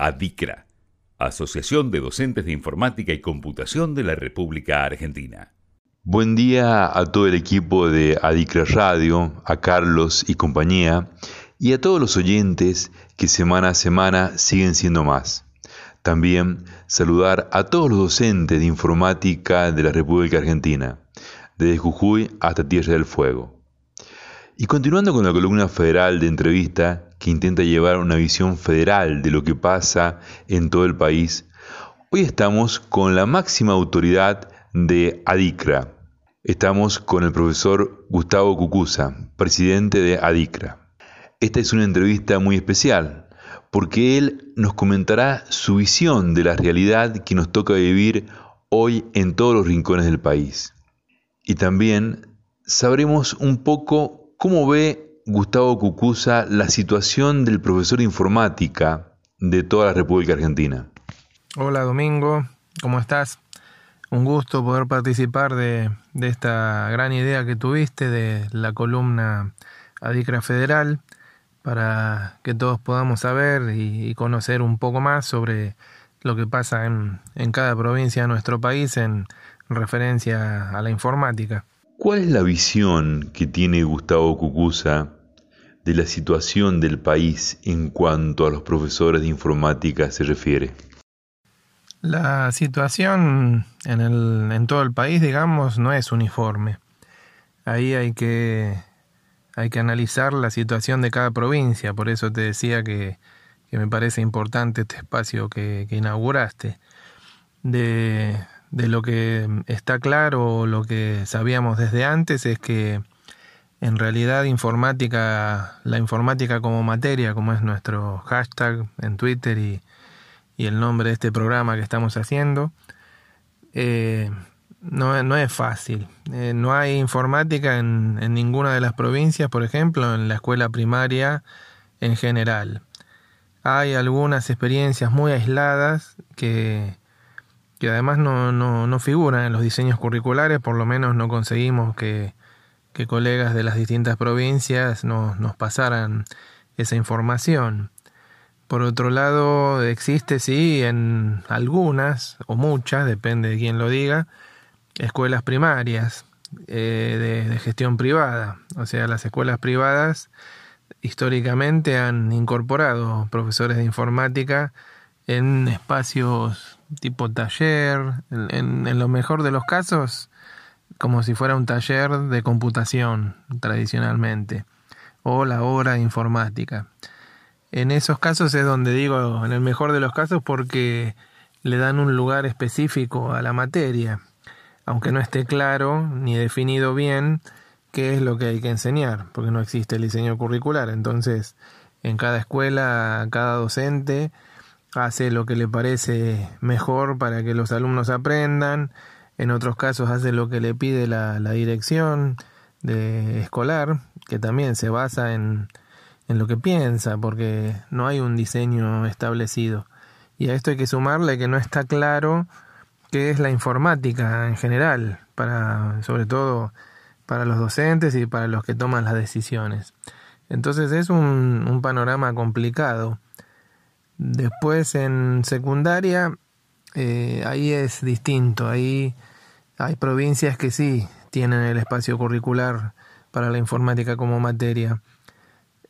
ADICRA, Asociación de Docentes de Informática y Computación de la República Argentina. Buen día a todo el equipo de ADICRA Radio, a Carlos y compañía, y a todos los oyentes que semana a semana siguen siendo más. También saludar a todos los docentes de informática de la República Argentina, desde Jujuy hasta Tierra del Fuego. Y continuando con la columna federal de entrevista que intenta llevar una visión federal de lo que pasa en todo el país, hoy estamos con la máxima autoridad de ADICRA. Estamos con el profesor Gustavo Cucusa, presidente de ADICRA. Esta es una entrevista muy especial porque él nos comentará su visión de la realidad que nos toca vivir hoy en todos los rincones del país. Y también sabremos un poco cómo ve Gustavo Cucusa la situación del profesor de informática de toda la República Argentina. Hola Domingo, ¿cómo estás? Un gusto poder participar de, esta gran idea que tuviste de la columna Adicra Federal para que todos podamos saber y, conocer un poco más sobre lo que pasa en, en cada provincia de nuestro país en referencia a la informática. ¿Cuál es la visión que tiene Gustavo Cucusa de la situación del país en cuanto a los profesores de informática se refiere? La situación en, el, en todo el país, digamos, no es uniforme. Ahí hay que, hay que analizar la situación de cada provincia, por eso te decía que, que me parece importante este espacio que, que inauguraste. De, de lo que está claro, lo que sabíamos desde antes, es que en realidad informática, la informática como materia, como es nuestro hashtag en Twitter y, el nombre de este programa que estamos haciendo, eh, no, no, es fácil. Eh, no hay informática en, ninguna de las provincias, por ejemplo, en la escuela primaria en general. Hay algunas experiencias muy aisladas que, que además no, no, no figuran en los diseños curriculares, por lo menos no conseguimos que, que colegas de las distintas provincias nos, nos pasaran esa información. Por otro lado, existe, sí, en algunas o muchas, depende de quién lo diga, escuelas primarias eh, de, gestión privada. O sea, las escuelas privadas históricamente han incorporado profesores de informática en espacios tipo taller, en, lo mejor de los casos, como si fuera un taller de computación tradicionalmente, o la hora de informática. En esos casos es donde digo, en el mejor de los casos, porque le dan un lugar específico a la materia, aunque no esté claro ni definido bien qué es lo que hay que enseñar, porque no existe el diseño curricular. Entonces, en cada escuela, cada docente hace lo que le parece mejor para que los alumnos aprendan, en otros casos hace lo que le pide la, dirección de escolar, que también se basa en, en lo que piensa, porque no hay un diseño establecido. Y a esto hay que sumarle que no está claro qué es la informática en general, para, sobre todo para los docentes y para los que toman las decisiones. Entonces es un, un panorama complicado. Después en secundaria, eh, ahí es distinto, ahí hay provincias que sí tienen el espacio curricular para la informática como materia.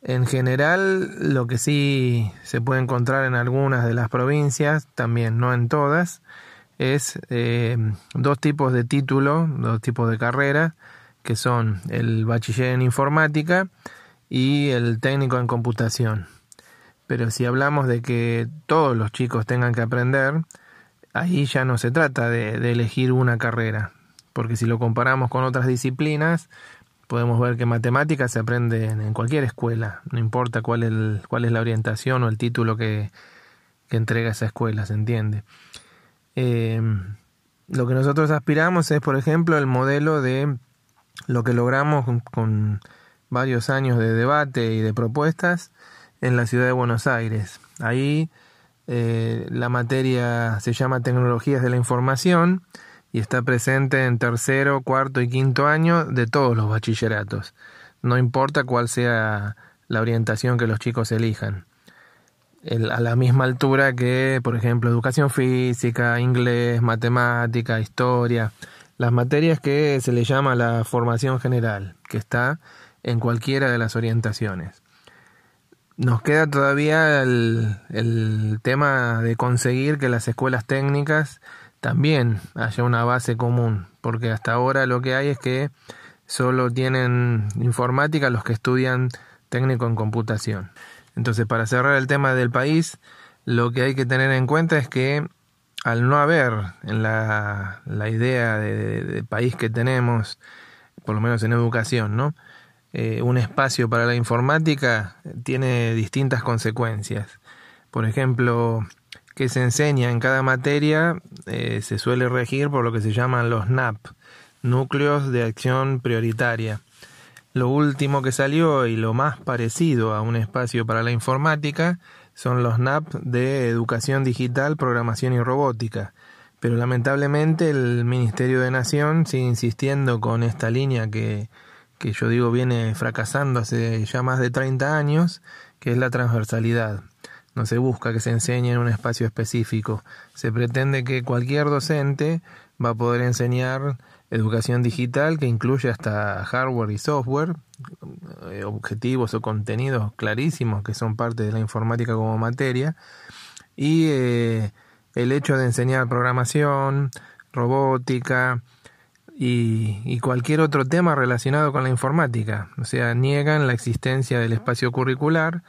En general, lo que sí se puede encontrar en algunas de las provincias, también no en todas, es eh, dos tipos de título, dos tipos de carrera, que son el bachiller en informática y el técnico en computación. Pero si hablamos de que todos los chicos tengan que aprender, ahí ya no se trata de, elegir una carrera, porque si lo comparamos con otras disciplinas, podemos ver que matemáticas se aprende en, cualquier escuela, no importa cuál, el, cuál es la orientación o el título que, que entrega esa escuela, ¿se entiende? Em, lo que nosotros aspiramos es, por ejemplo, el modelo de lo que logramos con varios años de debate y de propuestas, en la ciudad de Buenos Aires. Ahí eh, la materia se llama Tecnologías de la Información y está presente en tercero, cuarto y quinto año de todos los bachilleratos. No importa cuál sea la orientación que los chicos elijan. a la misma altura que, por ejemplo, educación física, inglés, matemática, historia, las materias que se le llama la formación general, que está en cualquiera de las orientaciones. Nos queda todavía el, el tema de conseguir que las escuelas técnicas también haya una base común, porque hasta ahora lo que hay es que solo tienen informática los que estudian técnico en computación. Entonces, para cerrar el tema del país, lo que hay que tener en cuenta es que al no haber en la, idea de, país que tenemos, por lo menos en educación, ¿no? Eh, un espacio para la informática tiene distintas consecuencias. Por ejemplo, que se enseña en cada materia eh, se suele regir por lo que se llaman los NAP, núcleos de acción prioritaria. Lo último que salió y lo más parecido a un espacio para la informática son los NAP de Educación Digital, Programación y Robótica. Pero lamentablemente el Ministerio de Nación sigue insistiendo con esta línea que, que yo digo viene fracasando hace ya más de 30 años, que es la transversalidad. No se busca que se enseñe en un espacio específico. Se pretende que cualquier docente va a poder enseñar educación digital que incluye hasta hardware y software, eh, objetivos o contenidos clarísimos que son parte de la informática como materia, y eh, el hecho de enseñar programación, robótica y, cualquier otro tema relacionado con la informática. O sea, niegan la existencia del espacio curricular.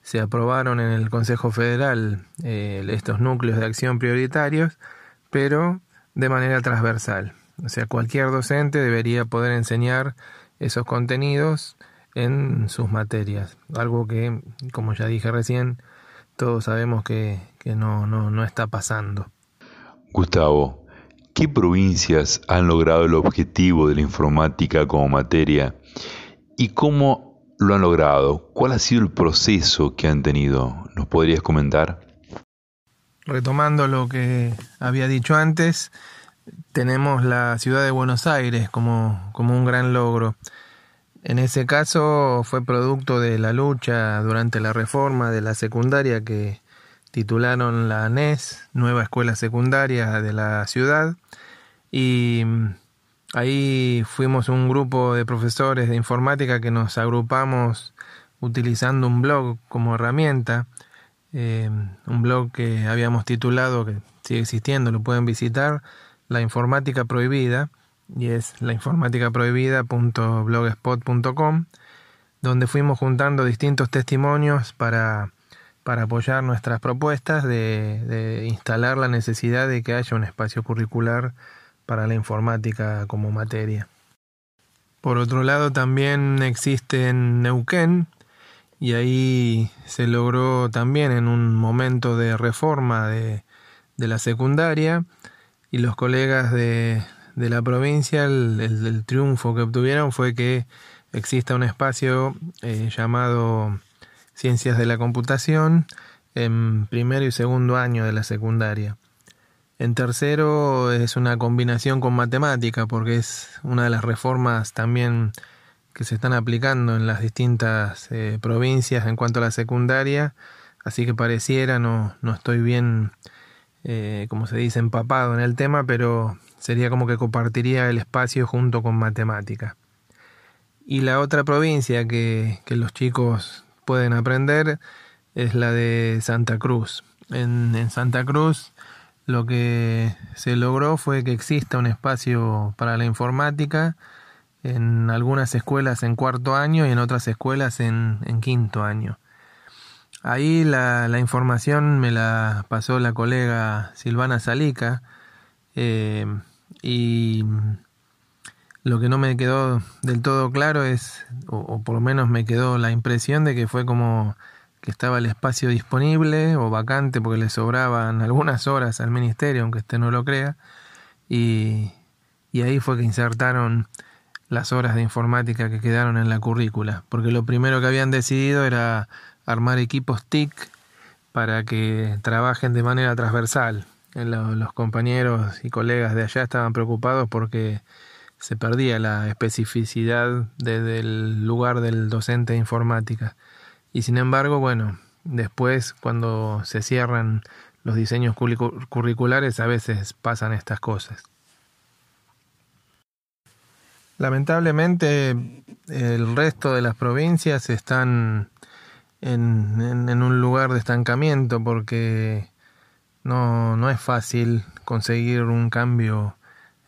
Se aprobaron en el Consejo Federal eh, estos núcleos de acción prioritarios, pero de manera transversal. O sea, cualquier docente debería poder enseñar esos contenidos en sus materias. Algo que, como ya dije recién, todos sabemos que, no, no, no está pasando. Gustavo, ¿qué provincias han logrado el objetivo de la informática como materia y cómo lo han logrado? ¿Cuál ha sido el proceso que han tenido? ¿Nos podrías comentar? Retomando lo que había dicho antes, tenemos la ciudad de Buenos Aires como, como un gran logro. En ese caso fue producto de la lucha durante la reforma de la secundaria que titularon la ANES, Nueva Escuela Secundaria de la ciudad, y ahí fuimos un grupo de profesores de informática que nos agrupamos utilizando un blog como herramienta, eh, un blog que habíamos titulado, que sigue existiendo, lo pueden visitar, la informática prohibida, y es la informática prohibida.blogspot.com, donde fuimos juntando distintos testimonios para, para apoyar nuestras propuestas de, instalar la necesidad de que haya un espacio curricular para la informática como materia. Por otro lado, también existe en Neuquén, y ahí se logró también en un momento de reforma de, la secundaria, y los colegas de, de la provincia, el, triunfo que obtuvieron fue que exista un espacio eh, llamado Ciencias de la Computación en primero y segundo año de la secundaria. En tercero es una combinación con matemática porque es una de las reformas también que se están aplicando en las distintas eh, provincias en cuanto a la secundaria, así que pareciera, no, no estoy bien eh, como se dice, empapado en el tema, pero sería como que compartiría el espacio junto con matemática. Y la otra provincia que, que los chicos pueden aprender es la de Santa Cruz. En, Santa Cruz lo que se logró fue que exista un espacio para la informática en algunas escuelas en cuarto año y en otras escuelas en, quinto año. Ahí la, la, información me la pasó la colega Silvana Salica eh, y lo que no me quedó del todo claro es, o, por lo menos me quedó la impresión de que fue como que estaba el espacio disponible o vacante porque le sobraban algunas horas al ministerio, aunque usted no lo crea, y, y ahí fue que insertaron las horas de informática que quedaron en la currícula, porque lo primero que habían decidido era armar equipos TIC para que trabajen de manera transversal. Eh, los compañeros y colegas de allá estaban preocupados porque se perdía la especificidad del lugar del docente de informática. Y sin embargo, bueno, después cuando se cierran los diseños curriculares a veces pasan estas cosas. Lamentablemente el resto de las provincias están en, en, un lugar de estancamiento porque no, no es fácil conseguir un cambio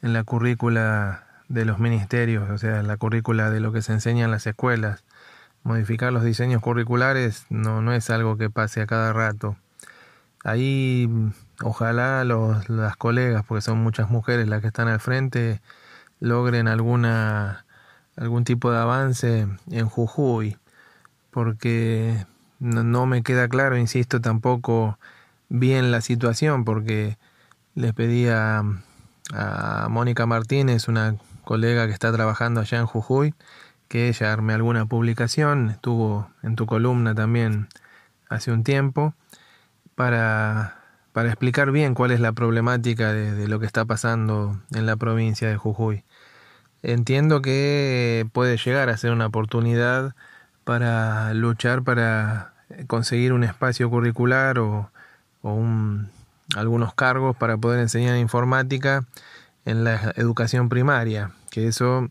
en la currícula de los ministerios, o sea, la currícula de lo que se enseña en las escuelas. Modificar los diseños curriculares no, no es algo que pase a cada rato. Ahí ojalá los, las colegas, porque son muchas mujeres las que están al frente, logren alguna algún tipo de avance en Jujuy, porque no, me queda claro, insisto, tampoco bien la situación, porque les pedí a, a Mónica Martínez, una colega que está trabajando allá en Jujuy, que ella arme alguna publicación, estuvo en tu columna también hace un tiempo, para, para explicar bien cuál es la problemática de, lo que está pasando en la provincia de Jujuy. Entiendo que puede llegar a ser una oportunidad para luchar para conseguir un espacio curricular o, o un, algunos cargos para poder enseñar informática en la educación primaria, que eso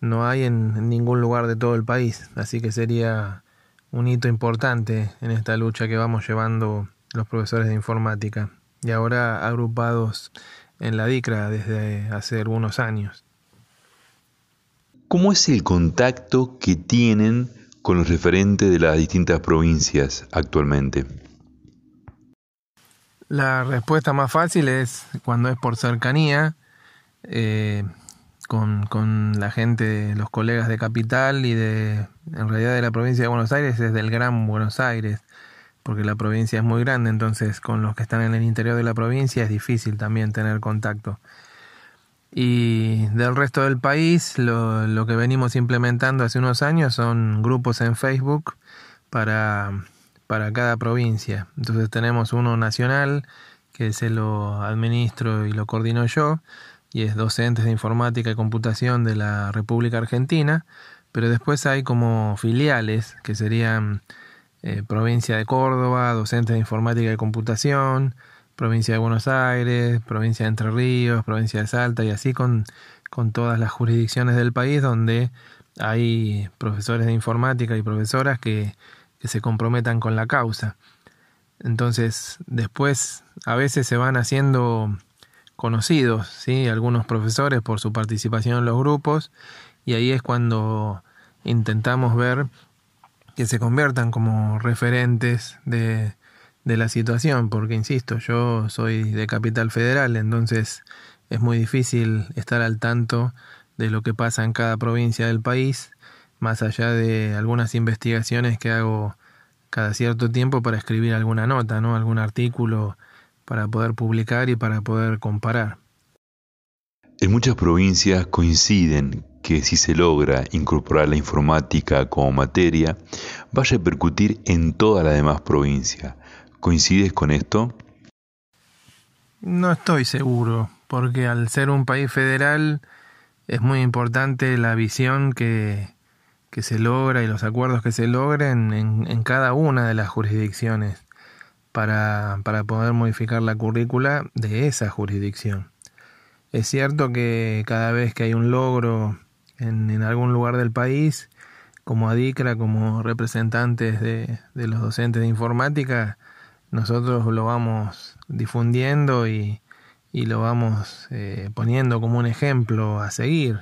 no hay en, ningún lugar de todo el país, así que sería un hito importante en esta lucha que vamos llevando los profesores de informática y ahora agrupados en la DICRA desde hace algunos años. ¿Cómo es el contacto que tienen con los referentes de las distintas provincias actualmente? La respuesta más fácil es cuando es por cercanía, eh, con, con, la gente, los colegas de Capital y de, en realidad de la provincia de Buenos Aires, es del Gran Buenos Aires, porque la provincia es muy grande, entonces con los que están en el interior de la provincia es difícil también tener contacto. Y del resto del país, lo, lo que venimos implementando hace unos años son grupos en Facebook para, para cada provincia. Entonces tenemos uno nacional, que se lo administro y lo coordino yo, y es docentes de informática y computación de la República Argentina, pero después hay como filiales que serían eh, provincia de Córdoba, docentes de informática y computación, provincia de Buenos Aires, provincia de Entre Ríos, provincia de Salta y así con, con todas las jurisdicciones del país donde hay profesores de informática y profesoras que, que se comprometan con la causa. Entonces, después a veces se van haciendo conocidos, ¿sí? algunos profesores por su participación en los grupos, y ahí es cuando intentamos ver que se conviertan como referentes de, de la situación, porque insisto, yo soy de Capital Federal, entonces es muy difícil estar al tanto de lo que pasa en cada provincia del país, más allá de algunas investigaciones que hago cada cierto tiempo para escribir alguna nota, ¿no? algún artículo para poder publicar y para poder comparar. En muchas provincias coinciden que si se logra incorporar la informática como materia, va a repercutir en toda la demás provincia. ¿Coincides con esto? No estoy seguro, porque al ser un país federal es muy importante la visión que, que se logra y los acuerdos que se logren en, en cada una de las jurisdicciones para, para poder modificar la currícula de esa jurisdicción. Es cierto que cada vez que hay un logro en, algún lugar del país, como ADICRA, como representantes de, de, los docentes de informática, nosotros lo vamos difundiendo y, y lo vamos eh, poniendo como un ejemplo a seguir,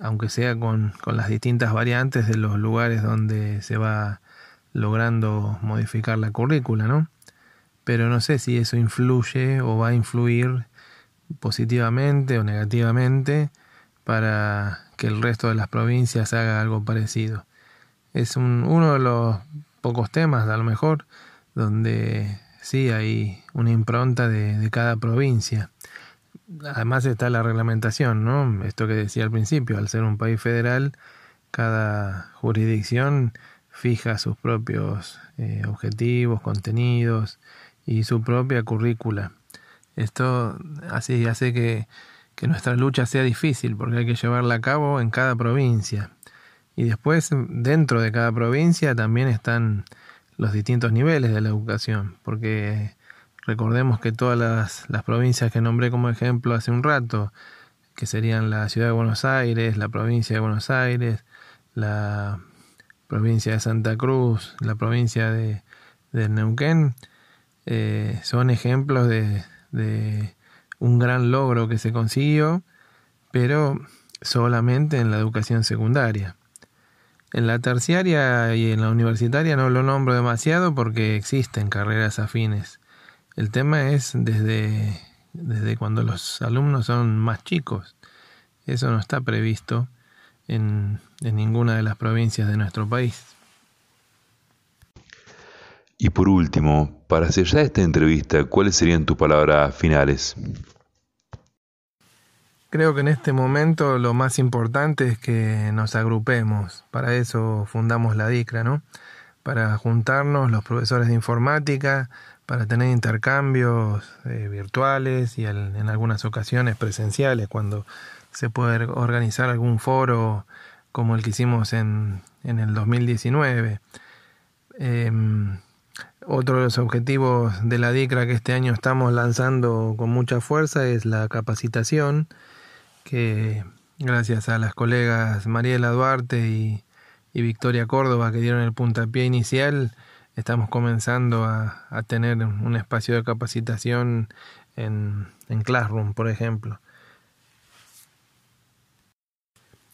aunque sea con, con las distintas variantes de los lugares donde se va logrando modificar la currícula, ¿no? Pero no sé si eso influye o va a influir positivamente o negativamente para que el resto de las provincias haga algo parecido. Es un, uno de los pocos temas, a lo mejor, donde sí hay una impronta de, cada provincia. Además está la reglamentación, ¿no? Esto que decía al principio, al ser un país federal, cada jurisdicción fija sus propios eh, objetivos, contenidos, y su propia currícula. Esto así hace que, que nuestra lucha sea difícil porque hay que llevarla a cabo en cada provincia. Y después dentro de cada provincia también están los distintos niveles de la educación, porque recordemos que todas las, las provincias que nombré como ejemplo hace un rato, que serían la ciudad de Buenos Aires, la provincia de Buenos Aires, la provincia de Santa Cruz, la provincia de, Neuquén, eh, son ejemplos de, de, un gran logro que se consiguió, pero solamente en la educación secundaria. En la terciaria y en la universitaria no lo nombro demasiado porque existen carreras afines. El tema es desde desde cuando los alumnos son más chicos. Eso no está previsto en, ninguna de las provincias de nuestro país. Y por último, para sellar esta entrevista, ¿cuáles serían tus palabras finales? Creo que en este momento lo más importante es que nos agrupemos. Para eso fundamos la DICRA, ¿no? Para juntarnos los profesores de informática, para tener intercambios eh, virtuales y en algunas ocasiones presenciales cuando se puede organizar algún foro como el que hicimos en, en el 2019. Em, otro de los objetivos de la DICRA que este año estamos lanzando con mucha fuerza es la capacitación, que gracias a las colegas Mariela Duarte y, Victoria Córdoba que dieron el puntapié inicial, estamos comenzando a, tener un espacio de capacitación en, en Classroom, por ejemplo.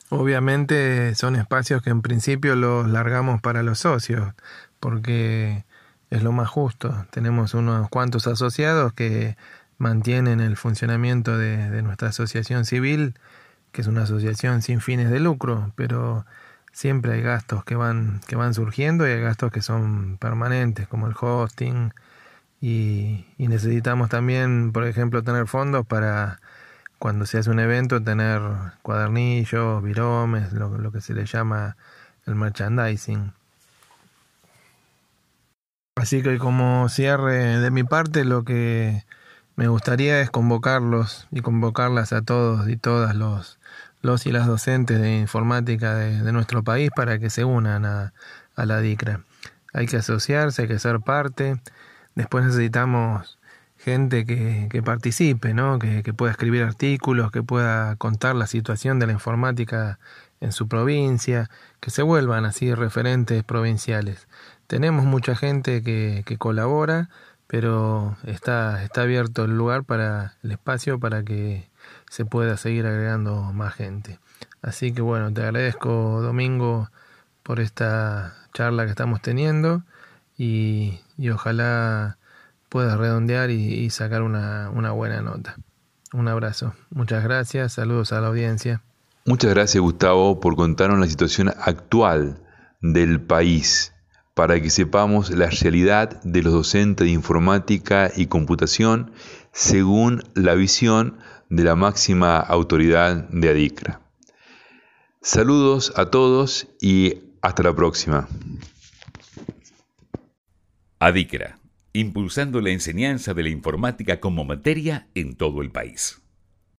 Obviamente son espacios que en principio los largamos para los socios, porque es lo más justo. Tenemos unos cuantos asociados que mantienen el funcionamiento de, de nuestra asociación civil, que es una asociación sin fines de lucro, pero siempre hay gastos que van, que van surgiendo y hay gastos que son permanentes, como el hosting, y, necesitamos también, por ejemplo, tener fondos para cuando se hace un evento, tener cuadernillos, viromes, lo, lo que se le llama el merchandising. Así que como cierre de mi parte, lo que me gustaría es convocarlos y convocarlas a todos y todas los los y las docentes de informática de, nuestro país para que se unan a, la DICRA. Hay que asociarse, hay que ser parte. Después necesitamos gente que, participe, ¿no? que, que, pueda escribir artículos, que pueda contar la situación de la informática en su provincia, que se vuelvan así referentes provinciales. Tenemos mucha gente que, que colabora, pero está, está abierto el lugar para el espacio para que se pueda seguir agregando más gente. Así que bueno, te agradezco Domingo por esta charla que estamos teniendo y, ojalá puedas redondear y, sacar una, una buena nota. Un abrazo. Muchas gracias. Saludos a la audiencia. Muchas gracias Gustavo por contarnos la situación actual del país para que sepamos la realidad de los docentes de informática y computación según la visión de la máxima autoridad de ADICRA. Saludos a todos y hasta la próxima. ADICRA, impulsando la enseñanza de la informática como materia en todo el país.